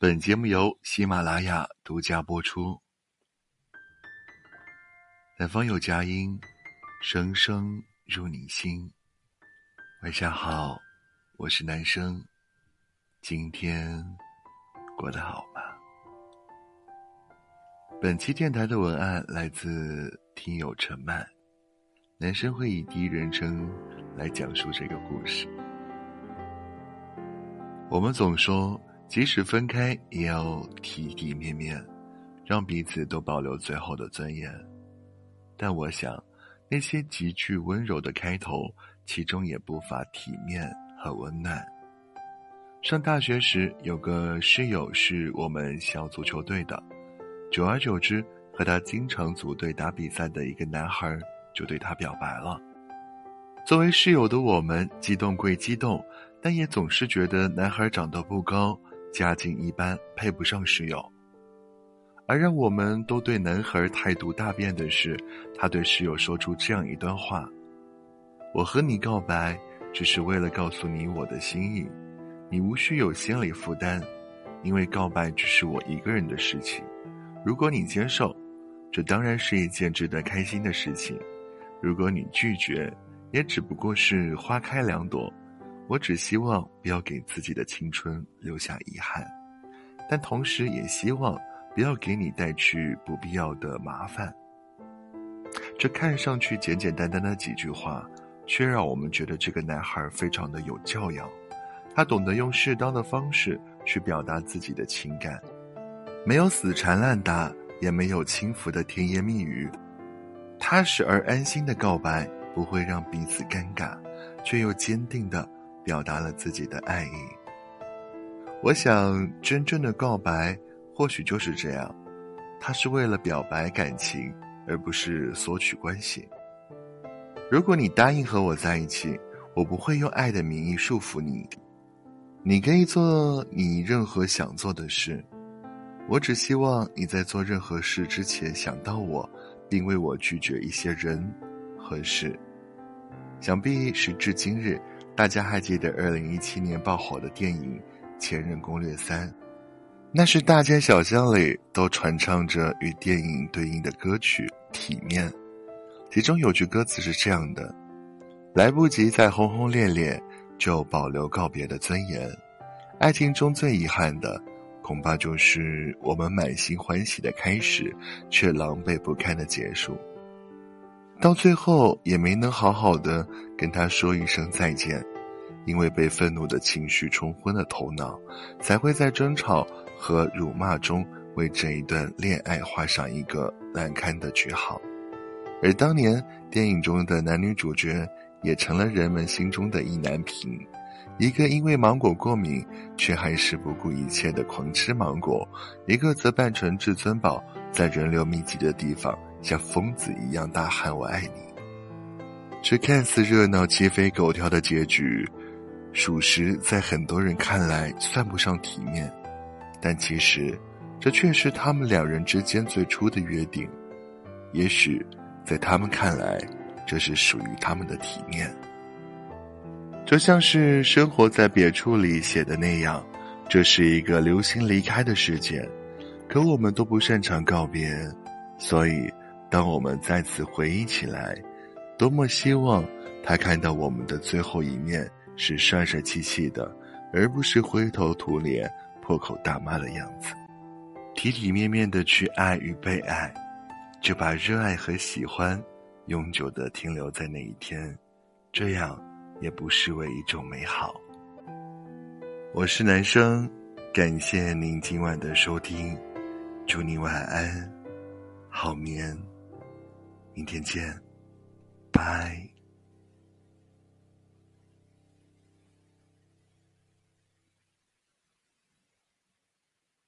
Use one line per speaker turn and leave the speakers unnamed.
本节目由喜马拉雅独家播出。南方有佳音，声声入你心。晚上好，我是男生，今天过得好吗？本期电台的文案来自听友陈曼，男生会以第一人称来讲述这个故事。我们总说。即使分开，也要体体面面，让彼此都保留最后的尊严。但我想，那些极具温柔的开头，其中也不乏体面和温暖。上大学时，有个室友是我们校足球队的，久而久之，和他经常组队打比赛的一个男孩就对他表白了。作为室友的我们，激动归激动，但也总是觉得男孩长得不高。家境一般，配不上室友。而让我们都对男孩态度大变的是，他对室友说出这样一段话：“我和你告白，只是为了告诉你我的心意，你无需有心理负担，因为告白只是我一个人的事情。如果你接受，这当然是一件值得开心的事情；如果你拒绝，也只不过是花开两朵。”我只希望不要给自己的青春留下遗憾，但同时也希望不要给你带去不必要的麻烦。这看上去简简单单的几句话，却让我们觉得这个男孩非常的有教养。他懂得用适当的方式去表达自己的情感，没有死缠烂打，也没有轻浮的甜言蜜语，踏实而安心的告白不会让彼此尴尬，却又坚定的。表达了自己的爱意。我想，真正的告白或许就是这样，他是为了表白感情，而不是索取关系。如果你答应和我在一起，我不会用爱的名义束缚你，你可以做你任何想做的事。我只希望你在做任何事之前想到我，并为我拒绝一些人和事。想必时至今日。大家还记得二零一七年爆火的电影《前任攻略三》，那是大街小巷里都传唱着与电影对应的歌曲《体面》，其中有句歌词是这样的：“来不及再轰轰烈烈，就保留告别的尊严。爱情中最遗憾的，恐怕就是我们满心欢喜的开始，却狼狈不堪的结束。”到最后也没能好好的跟他说一声再见，因为被愤怒的情绪冲昏了头脑，才会在争吵和辱骂中为这一段恋爱画上一个难堪的句号。而当年电影中的男女主角也成了人们心中的意难平，一个因为芒果过敏却还是不顾一切的狂吃芒果，一个则扮成至尊宝在人流密集的地方。像疯子一样大喊“我爱你”，这看似热闹、鸡飞狗跳的结局，属实在很多人看来算不上体面，但其实，这却是他们两人之间最初的约定。也许，在他们看来，这是属于他们的体面。就像是《生活在别处》里写的那样，这是一个流星离开的世界，可我们都不擅长告别，所以。当我们再次回忆起来，多么希望他看到我们的最后一面是帅帅气气的，而不是灰头土脸、破口大骂的样子。体体面面的去爱与被爱，就把热爱和喜欢永久的停留在那一天，这样也不失为一种美好。我是男生，感谢您今晚的收听，祝您晚安，好眠。明天见，拜。